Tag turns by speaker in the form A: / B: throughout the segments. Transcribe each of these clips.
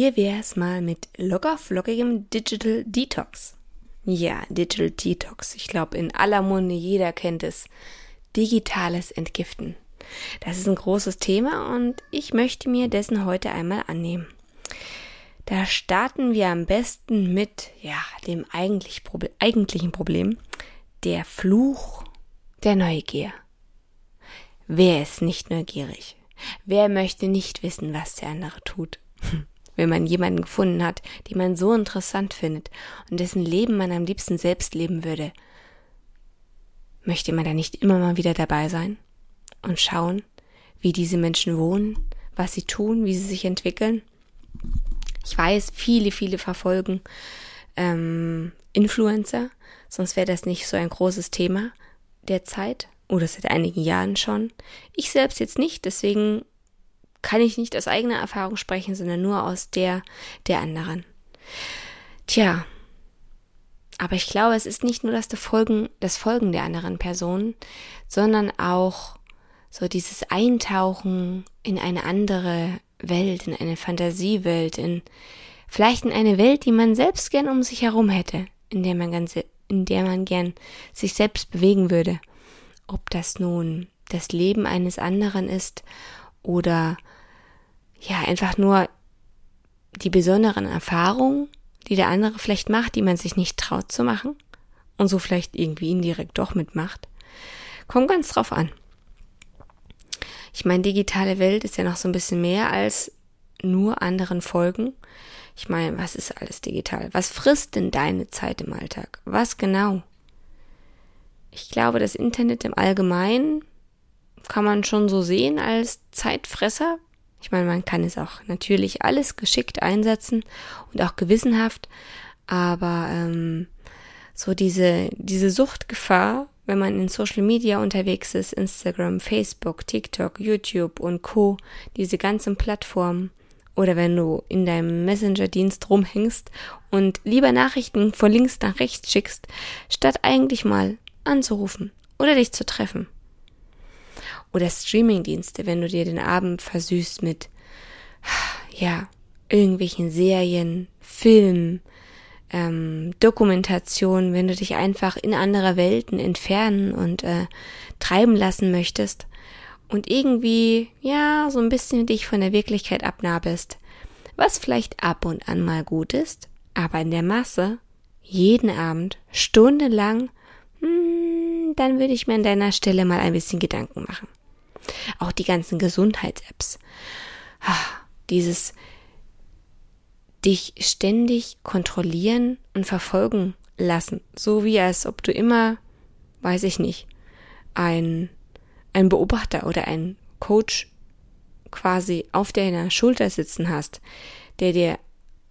A: Wie wär's mal mit locker flockigem Digital Detox? Ja, Digital Detox. Ich glaube, in aller Munde jeder kennt es. Digitales Entgiften. Das ist ein großes Thema und ich möchte mir dessen heute einmal annehmen. Da starten wir am besten mit, ja, dem eigentlich Proble eigentlichen Problem, der Fluch der Neugier. Wer ist nicht neugierig? Wer möchte nicht wissen, was der andere tut? Wenn man jemanden gefunden hat, den man so interessant findet und dessen Leben man am liebsten selbst leben würde, möchte man da nicht immer mal wieder dabei sein und schauen, wie diese Menschen wohnen, was sie tun, wie sie sich entwickeln? Ich weiß, viele, viele verfolgen ähm, Influencer, sonst wäre das nicht so ein großes Thema derzeit oder seit einigen Jahren schon. Ich selbst jetzt nicht, deswegen kann ich nicht aus eigener Erfahrung sprechen, sondern nur aus der der anderen. Tja, aber ich glaube, es ist nicht nur das Folgen, das Folgen der anderen Personen, sondern auch so dieses Eintauchen in eine andere Welt, in eine Fantasiewelt, in vielleicht in eine Welt, die man selbst gern um sich herum hätte, in der man ganz, in der man gern sich selbst bewegen würde. Ob das nun das Leben eines anderen ist oder ja, einfach nur die besonderen Erfahrungen, die der andere vielleicht macht, die man sich nicht traut zu machen und so vielleicht irgendwie indirekt doch mitmacht. Kommt ganz drauf an. Ich meine, digitale Welt ist ja noch so ein bisschen mehr als nur anderen folgen. Ich meine, was ist alles digital? Was frisst denn deine Zeit im Alltag? Was genau? Ich glaube, das Internet im Allgemeinen kann man schon so sehen als Zeitfresser. Ich meine, man kann es auch natürlich alles geschickt einsetzen und auch gewissenhaft, aber ähm, so diese, diese Suchtgefahr wenn man in Social Media unterwegs ist, Instagram, Facebook, TikTok, YouTube und Co., diese ganzen Plattformen, oder wenn du in deinem Messenger-Dienst rumhängst und lieber Nachrichten von links nach rechts schickst, statt eigentlich mal anzurufen oder dich zu treffen. Oder Streaming-Dienste, wenn du dir den Abend versüßt mit, ja, irgendwelchen Serien, Filmen, ähm, Dokumentation, wenn du dich einfach in andere Welten entfernen und äh, treiben lassen möchtest und irgendwie, ja, so ein bisschen dich von der Wirklichkeit abnabelst, was vielleicht ab und an mal gut ist, aber in der Masse, jeden Abend, stundenlang, hm, dann würde ich mir an deiner Stelle mal ein bisschen Gedanken machen. Auch die ganzen Gesundheits-Apps. Dieses dich ständig kontrollieren und verfolgen lassen. So wie als ob du immer, weiß ich nicht, ein, ein Beobachter oder ein Coach quasi auf deiner Schulter sitzen hast, der dir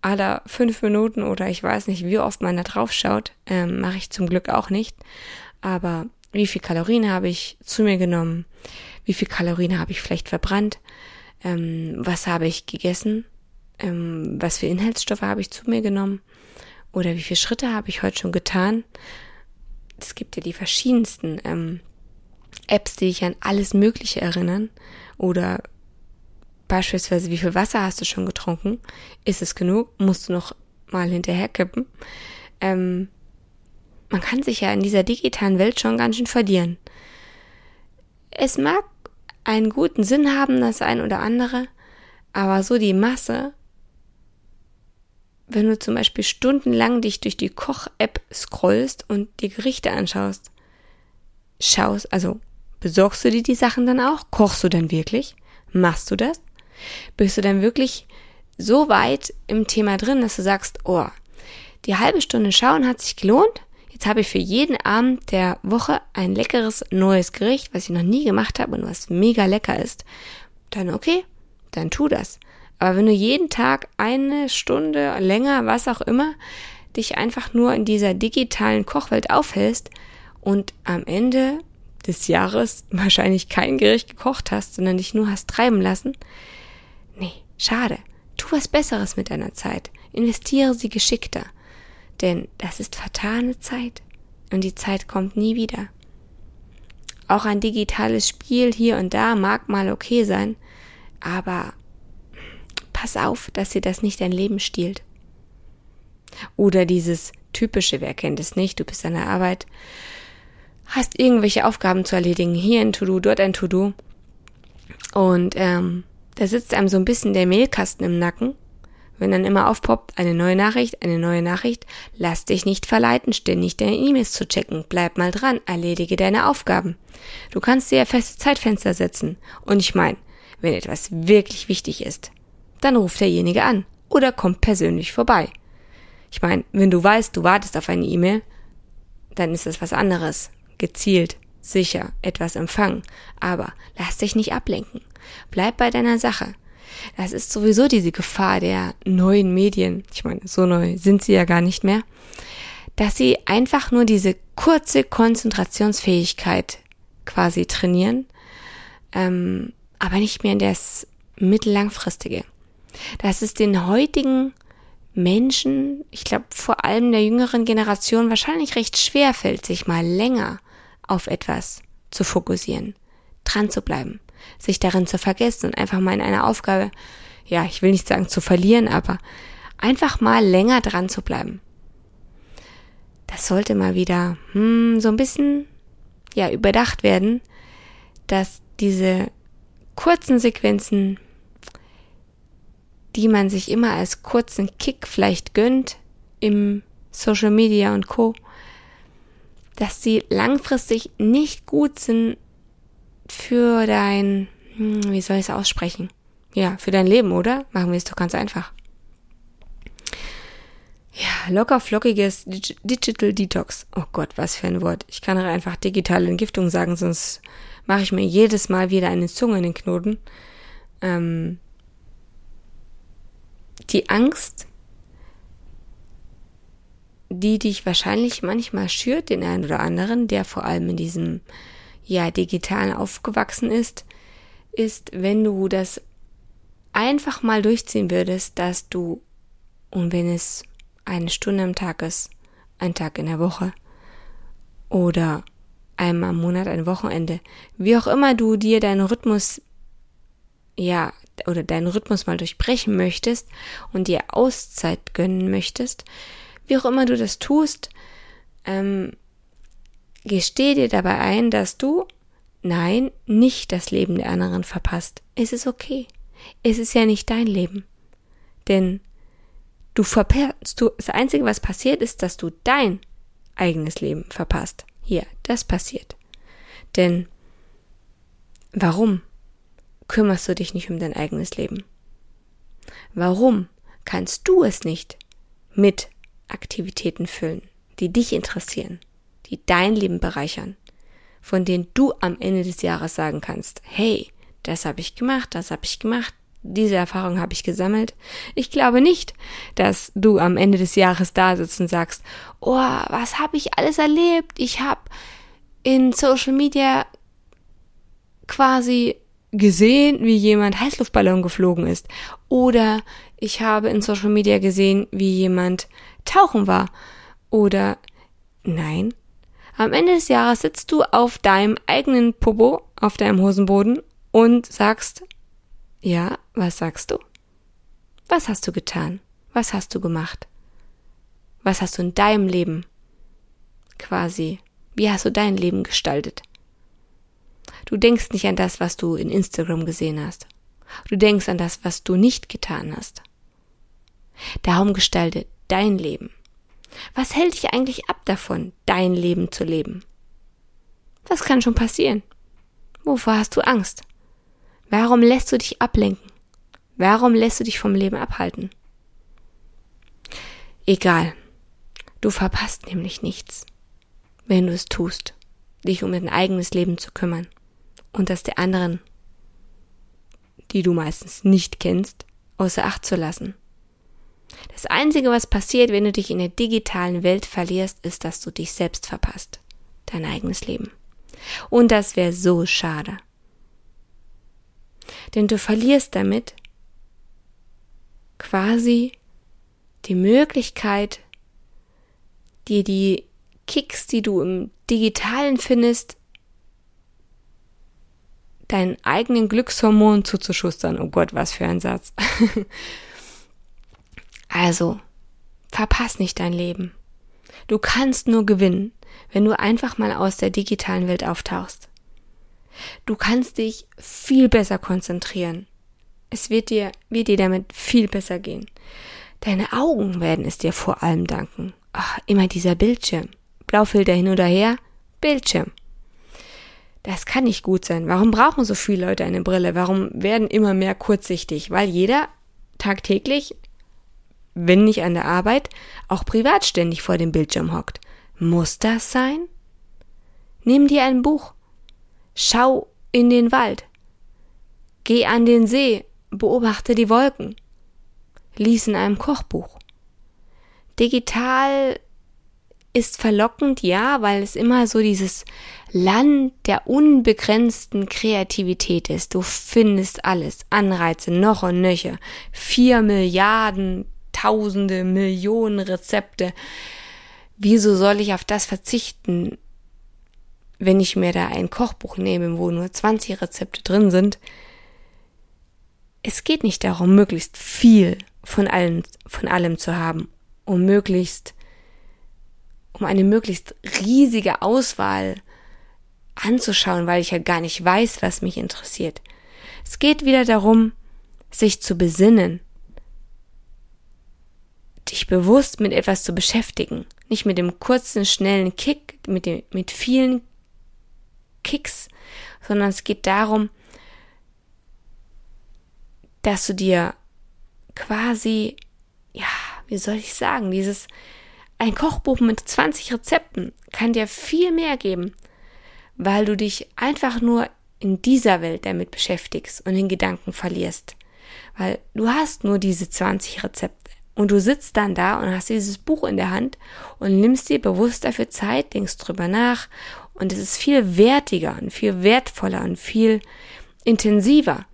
A: aller fünf Minuten oder ich weiß nicht, wie oft man da drauf schaut, ähm, mache ich zum Glück auch nicht. Aber wie viel Kalorien habe ich zu mir genommen? Wie viel Kalorien habe ich vielleicht verbrannt? Ähm, was habe ich gegessen? ähm, was für Inhaltsstoffe habe ich zu mir genommen oder wie viele Schritte habe ich heute schon getan. Es gibt ja die verschiedensten ähm, Apps, die dich an alles Mögliche erinnern oder beispielsweise wie viel Wasser hast du schon getrunken? Ist es genug? Musst du noch mal hinterherkippen? Ähm, man kann sich ja in dieser digitalen Welt schon ganz schön verlieren. Es mag einen guten Sinn haben, das ein oder andere, aber so die Masse wenn du zum Beispiel stundenlang dich durch die Koch-App scrollst und die Gerichte anschaust, schaust, also besorgst du dir die Sachen dann auch? Kochst du dann wirklich? Machst du das? Bist du dann wirklich so weit im Thema drin, dass du sagst, oh, die halbe Stunde schauen hat sich gelohnt, Jetzt habe ich für jeden Abend der Woche ein leckeres neues Gericht, was ich noch nie gemacht habe und was mega lecker ist. Dann okay, dann tu das. Aber wenn du jeden Tag eine Stunde länger, was auch immer, dich einfach nur in dieser digitalen Kochwelt aufhältst und am Ende des Jahres wahrscheinlich kein Gericht gekocht hast, sondern dich nur hast treiben lassen, nee, schade. Tu was Besseres mit deiner Zeit. Investiere sie geschickter. Denn das ist vertane Zeit. Und die Zeit kommt nie wieder. Auch ein digitales Spiel hier und da mag mal okay sein, aber pass auf, dass dir das nicht dein Leben stiehlt. Oder dieses typische, wer kennt es nicht, du bist an der Arbeit, hast irgendwelche Aufgaben zu erledigen, hier ein To-Do, dort ein To-Do. Und ähm, da sitzt einem so ein bisschen der Mailkasten im Nacken. Wenn dann immer aufpoppt, eine neue Nachricht, eine neue Nachricht, lass dich nicht verleiten, ständig deine E-Mails zu checken. Bleib mal dran, erledige deine Aufgaben. Du kannst dir ja feste Zeitfenster setzen. Und ich meine, wenn etwas wirklich wichtig ist, dann ruft derjenige an oder kommt persönlich vorbei. Ich meine, wenn du weißt, du wartest auf eine E-Mail, dann ist das was anderes. Gezielt, sicher, etwas empfangen. Aber lass dich nicht ablenken. Bleib bei deiner Sache. Das ist sowieso diese Gefahr der neuen Medien. Ich meine, so neu sind sie ja gar nicht mehr. Dass sie einfach nur diese kurze Konzentrationsfähigkeit quasi trainieren, ähm, aber nicht mehr in das mittellangfristige. Dass es den heutigen Menschen, ich glaube vor allem der jüngeren Generation, wahrscheinlich recht schwer fällt, sich mal länger auf etwas zu fokussieren, dran zu bleiben, sich darin zu vergessen und einfach mal in einer Aufgabe, ja, ich will nicht sagen zu verlieren, aber einfach mal länger dran zu bleiben. Das sollte mal wieder hm, so ein bisschen ja überdacht werden, dass diese kurzen Sequenzen die man sich immer als kurzen Kick vielleicht gönnt im Social Media und Co, dass sie langfristig nicht gut sind für dein, hm, wie soll ich es aussprechen? Ja, für dein Leben, oder? Machen wir es doch ganz einfach. Ja, locker flockiges Digital Detox. Oh Gott, was für ein Wort. Ich kann einfach digitale Entgiftung sagen, sonst mache ich mir jedes Mal wieder eine Zunge in den Knoten. Ähm, die Angst, die dich wahrscheinlich manchmal schürt, den einen oder anderen, der vor allem in diesem ja digitalen aufgewachsen ist, ist, wenn du das einfach mal durchziehen würdest, dass du und wenn es eine Stunde am Tag ist, ein Tag in der Woche oder einmal im Monat, ein Wochenende, wie auch immer du dir deinen Rhythmus ja oder deinen Rhythmus mal durchbrechen möchtest und dir Auszeit gönnen möchtest, wie auch immer du das tust, ähm, gesteh dir dabei ein, dass du, nein, nicht das Leben der anderen verpasst. Es ist okay. Es ist ja nicht dein Leben. Denn du verpasst, du, das Einzige, was passiert, ist, dass du dein eigenes Leben verpasst. Hier, das passiert. Denn warum? kümmerst du dich nicht um dein eigenes Leben? Warum kannst du es nicht mit Aktivitäten füllen, die dich interessieren, die dein Leben bereichern, von denen du am Ende des Jahres sagen kannst, hey, das habe ich gemacht, das habe ich gemacht, diese Erfahrung habe ich gesammelt. Ich glaube nicht, dass du am Ende des Jahres da sitzt und sagst, oh, was habe ich alles erlebt? Ich habe in Social Media quasi gesehen, wie jemand Heißluftballon geflogen ist. Oder ich habe in Social Media gesehen, wie jemand tauchen war. Oder nein. Am Ende des Jahres sitzt du auf deinem eigenen Popo, auf deinem Hosenboden und sagst, ja, was sagst du? Was hast du getan? Was hast du gemacht? Was hast du in deinem Leben quasi? Wie hast du dein Leben gestaltet? Du denkst nicht an das, was du in Instagram gesehen hast. Du denkst an das, was du nicht getan hast. Darum gestalte dein Leben. Was hält dich eigentlich ab davon, dein Leben zu leben? Was kann schon passieren? Wovor hast du Angst? Warum lässt du dich ablenken? Warum lässt du dich vom Leben abhalten? Egal. Du verpasst nämlich nichts. wenn du es tust, dich um dein eigenes Leben zu kümmern und das der anderen, die du meistens nicht kennst, außer Acht zu lassen. Das Einzige, was passiert, wenn du dich in der digitalen Welt verlierst, ist, dass du dich selbst verpasst. Dein eigenes Leben. Und das wäre so schade. Denn du verlierst damit quasi die Möglichkeit, dir die Kicks, die du im digitalen findest, deinen eigenen Glückshormon zuzuschustern. Oh Gott, was für ein Satz. also, verpass nicht dein Leben. Du kannst nur gewinnen, wenn du einfach mal aus der digitalen Welt auftauchst. Du kannst dich viel besser konzentrieren. Es wird dir, wird dir damit viel besser gehen. Deine Augen werden es dir vor allem danken. Ach, immer dieser Bildschirm. Blaufilter hin oder her. Bildschirm. Das kann nicht gut sein. Warum brauchen so viele Leute eine Brille? Warum werden immer mehr kurzsichtig? Weil jeder tagtäglich, wenn nicht an der Arbeit, auch privat ständig vor dem Bildschirm hockt. Muss das sein? Nimm dir ein Buch. Schau in den Wald. Geh an den See, beobachte die Wolken. Lies in einem Kochbuch. Digital ist verlockend, ja, weil es immer so dieses Land der unbegrenzten Kreativität ist. Du findest alles, Anreize, noch und nöcher. Vier Milliarden, Tausende, Millionen Rezepte. Wieso soll ich auf das verzichten, wenn ich mir da ein Kochbuch nehme, wo nur 20 Rezepte drin sind? Es geht nicht darum, möglichst viel von allem, von allem zu haben, um möglichst um eine möglichst riesige Auswahl anzuschauen, weil ich ja gar nicht weiß, was mich interessiert. Es geht wieder darum, sich zu besinnen, dich bewusst mit etwas zu beschäftigen, nicht mit dem kurzen, schnellen Kick, mit dem, mit vielen Kicks, sondern es geht darum, dass du dir quasi, ja, wie soll ich sagen, dieses ein Kochbuch mit 20 Rezepten kann dir viel mehr geben, weil du dich einfach nur in dieser Welt damit beschäftigst und in Gedanken verlierst. Weil du hast nur diese 20 Rezepte und du sitzt dann da und hast dieses Buch in der Hand und nimmst dir bewusst dafür Zeit, denkst drüber nach und es ist viel wertiger und viel wertvoller und viel intensiver,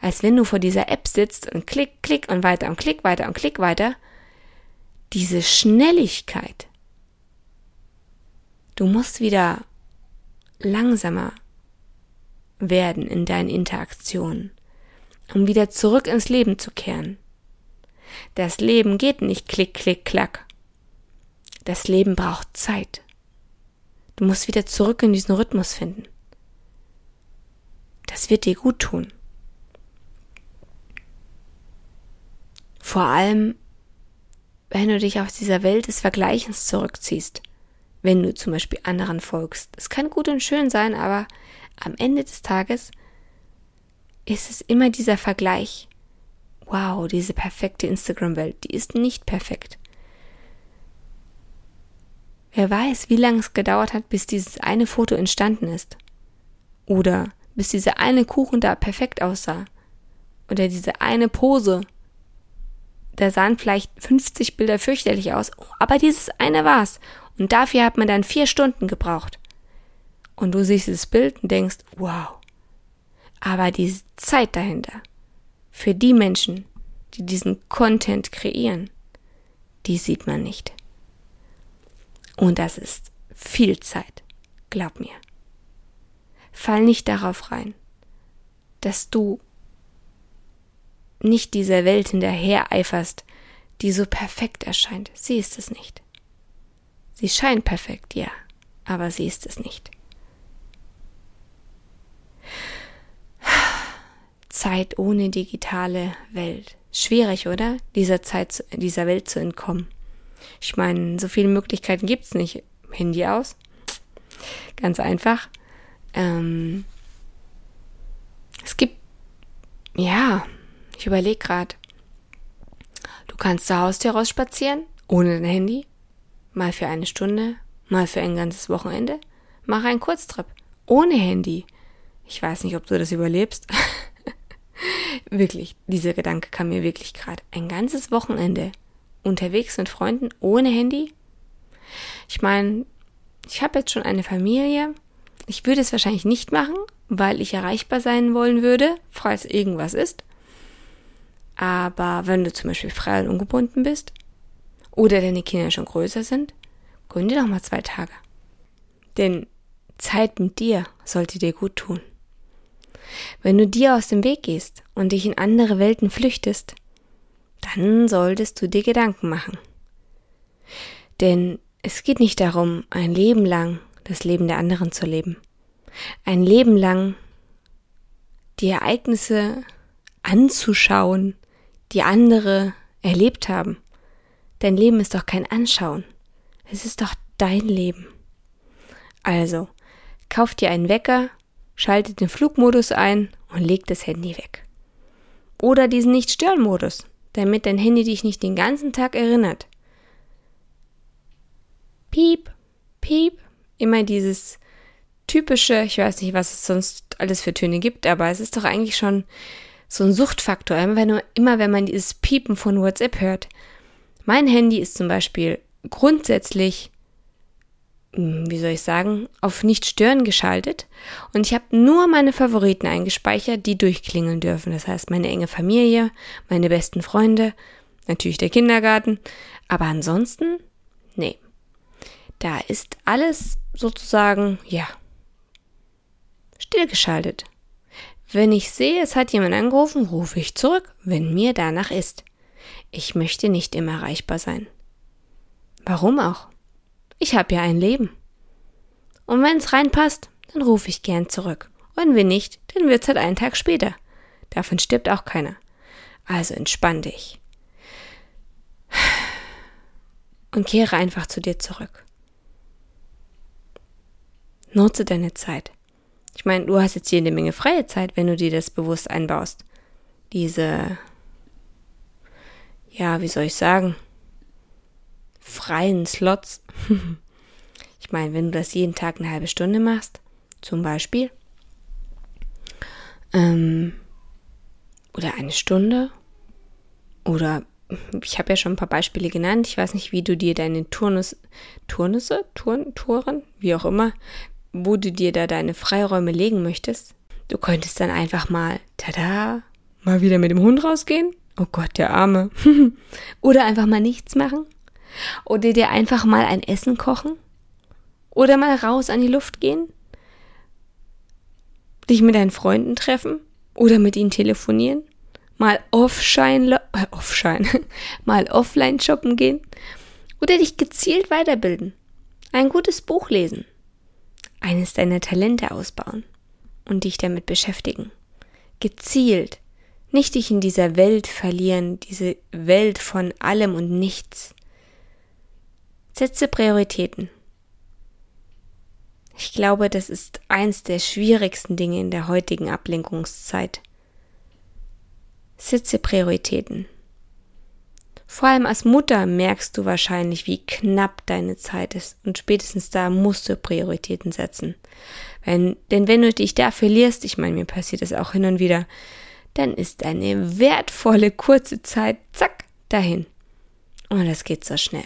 A: als wenn du vor dieser App sitzt und klick, klick und weiter und klick weiter und klick weiter diese Schnelligkeit. Du musst wieder langsamer werden in deinen Interaktionen, um wieder zurück ins Leben zu kehren. Das Leben geht nicht klick, klick, klack. Das Leben braucht Zeit. Du musst wieder zurück in diesen Rhythmus finden. Das wird dir gut tun. Vor allem wenn du dich aus dieser Welt des Vergleichens zurückziehst, wenn du zum Beispiel anderen folgst. Es kann gut und schön sein, aber am Ende des Tages ist es immer dieser Vergleich. Wow, diese perfekte Instagram-Welt, die ist nicht perfekt. Wer weiß, wie lange es gedauert hat, bis dieses eine Foto entstanden ist. Oder bis dieser eine Kuchen da perfekt aussah. Oder diese eine Pose da sahen vielleicht 50 Bilder fürchterlich aus, aber dieses eine war's. Und dafür hat man dann vier Stunden gebraucht. Und du siehst das Bild und denkst, wow. Aber diese Zeit dahinter, für die Menschen, die diesen Content kreieren, die sieht man nicht. Und das ist viel Zeit, glaub mir. Fall nicht darauf rein, dass du nicht dieser Welt hinterher eiferst, die so perfekt erscheint. Sie ist es nicht. Sie scheint perfekt, ja, aber sie ist es nicht. Zeit ohne digitale Welt. Schwierig, oder? Dieser Zeit, dieser Welt zu entkommen. Ich meine, so viele Möglichkeiten gibt's nicht. Handy aus. Ganz einfach. Ähm, es gibt, ja, ich überlege gerade. Du kannst zur Haustür rausspazieren, ohne dein Handy, mal für eine Stunde, Mal für ein ganzes Wochenende. Mach einen Kurztrip. Ohne Handy. Ich weiß nicht, ob du das überlebst. wirklich, dieser Gedanke kam mir wirklich gerade. Ein ganzes Wochenende unterwegs mit Freunden ohne Handy? Ich meine, ich habe jetzt schon eine Familie. Ich würde es wahrscheinlich nicht machen, weil ich erreichbar sein wollen würde, falls irgendwas ist. Aber wenn du zum Beispiel frei und ungebunden bist oder deine Kinder schon größer sind, dir doch mal zwei Tage. Denn Zeit mit dir sollte dir gut tun. Wenn du dir aus dem Weg gehst und dich in andere Welten flüchtest, dann solltest du dir Gedanken machen. Denn es geht nicht darum, ein Leben lang das Leben der anderen zu leben. Ein Leben lang die Ereignisse anzuschauen, die andere erlebt haben. Dein Leben ist doch kein Anschauen. Es ist doch dein Leben. Also, kauf dir einen Wecker, schalte den Flugmodus ein und leg das Handy weg. Oder diesen Nicht-Stören-Modus, damit dein Handy dich nicht den ganzen Tag erinnert. Piep, piep, immer dieses typische, ich weiß nicht, was es sonst alles für Töne gibt, aber es ist doch eigentlich schon so ein Suchtfaktor, immer wenn, immer wenn man dieses Piepen von WhatsApp hört. Mein Handy ist zum Beispiel grundsätzlich, wie soll ich sagen, auf nicht stören geschaltet und ich habe nur meine Favoriten eingespeichert, die durchklingeln dürfen. Das heißt, meine enge Familie, meine besten Freunde, natürlich der Kindergarten, aber ansonsten, nee. Da ist alles sozusagen, ja, stillgeschaltet. Wenn ich sehe, es hat jemand angerufen, rufe ich zurück, wenn mir danach ist. Ich möchte nicht immer erreichbar sein. Warum auch? Ich habe ja ein Leben. Und wenn es reinpasst, dann rufe ich gern zurück. Und wenn nicht, dann wird's halt einen Tag später. Davon stirbt auch keiner. Also entspann dich. Und kehre einfach zu dir zurück. Nutze deine Zeit. Ich meine, du hast jetzt eine Menge freie Zeit, wenn du dir das bewusst einbaust. Diese, ja, wie soll ich sagen, freien Slots. ich meine, wenn du das jeden Tag eine halbe Stunde machst, zum Beispiel, ähm, oder eine Stunde, oder ich habe ja schon ein paar Beispiele genannt. Ich weiß nicht, wie du dir deine Turnus, Turnusse, Turn, Touren, wie auch immer, wo du dir da deine Freiräume legen möchtest. Du könntest dann einfach mal, tada, mal wieder mit dem Hund rausgehen. Oh Gott, der Arme. Oder einfach mal nichts machen. Oder dir einfach mal ein Essen kochen. Oder mal raus an die Luft gehen. Dich mit deinen Freunden treffen. Oder mit ihnen telefonieren. Mal offshine, äh, offshine, mal offline shoppen gehen. Oder dich gezielt weiterbilden. Ein gutes Buch lesen eines deiner Talente ausbauen und dich damit beschäftigen. Gezielt. Nicht dich in dieser Welt verlieren, diese Welt von allem und nichts. Setze Prioritäten. Ich glaube, das ist eins der schwierigsten Dinge in der heutigen Ablenkungszeit. Setze Prioritäten. Vor allem als Mutter merkst du wahrscheinlich, wie knapp deine Zeit ist und spätestens da musst du Prioritäten setzen. Wenn, denn wenn du dich da verlierst, ich meine, mir passiert das auch hin und wieder, dann ist eine wertvolle kurze Zeit, zack, dahin. Und das geht so schnell.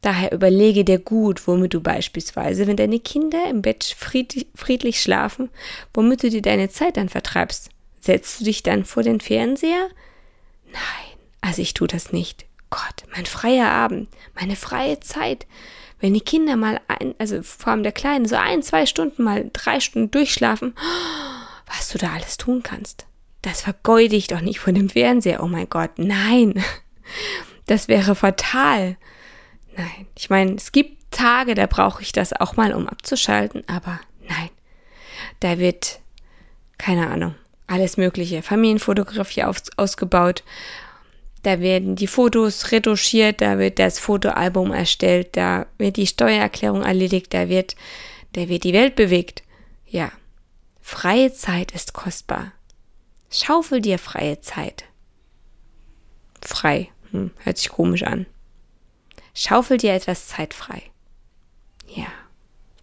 A: Daher überlege dir gut, womit du beispielsweise, wenn deine Kinder im Bett friedlich, schlafen, womit du dir deine Zeit dann vertreibst. Setzt du dich dann vor den Fernseher? Nein. Also ich tue das nicht. Gott, mein freier Abend, meine freie Zeit. Wenn die Kinder mal ein, also vor allem der Kleine, so ein, zwei Stunden mal drei Stunden durchschlafen, was du da alles tun kannst. Das vergeude ich doch nicht vor dem Fernseher. Oh mein Gott, nein. Das wäre fatal. Nein, ich meine, es gibt Tage, da brauche ich das auch mal, um abzuschalten, aber nein. Da wird, keine Ahnung, alles mögliche, Familienfotografie aus, ausgebaut da werden die Fotos retuschiert, da wird das Fotoalbum erstellt, da wird die Steuererklärung erledigt, da wird, da wird die Welt bewegt. Ja. Freie Zeit ist kostbar. Schaufel dir freie Zeit. Frei. Hm, hört sich komisch an. Schaufel dir etwas Zeit frei.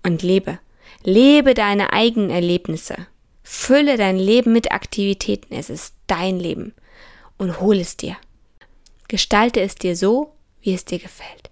A: Und lebe. Lebe deine eigenen Erlebnisse. Fülle dein Leben mit Aktivitäten. Es ist dein Leben. Und hol es dir. Gestalte es dir so, wie es dir gefällt.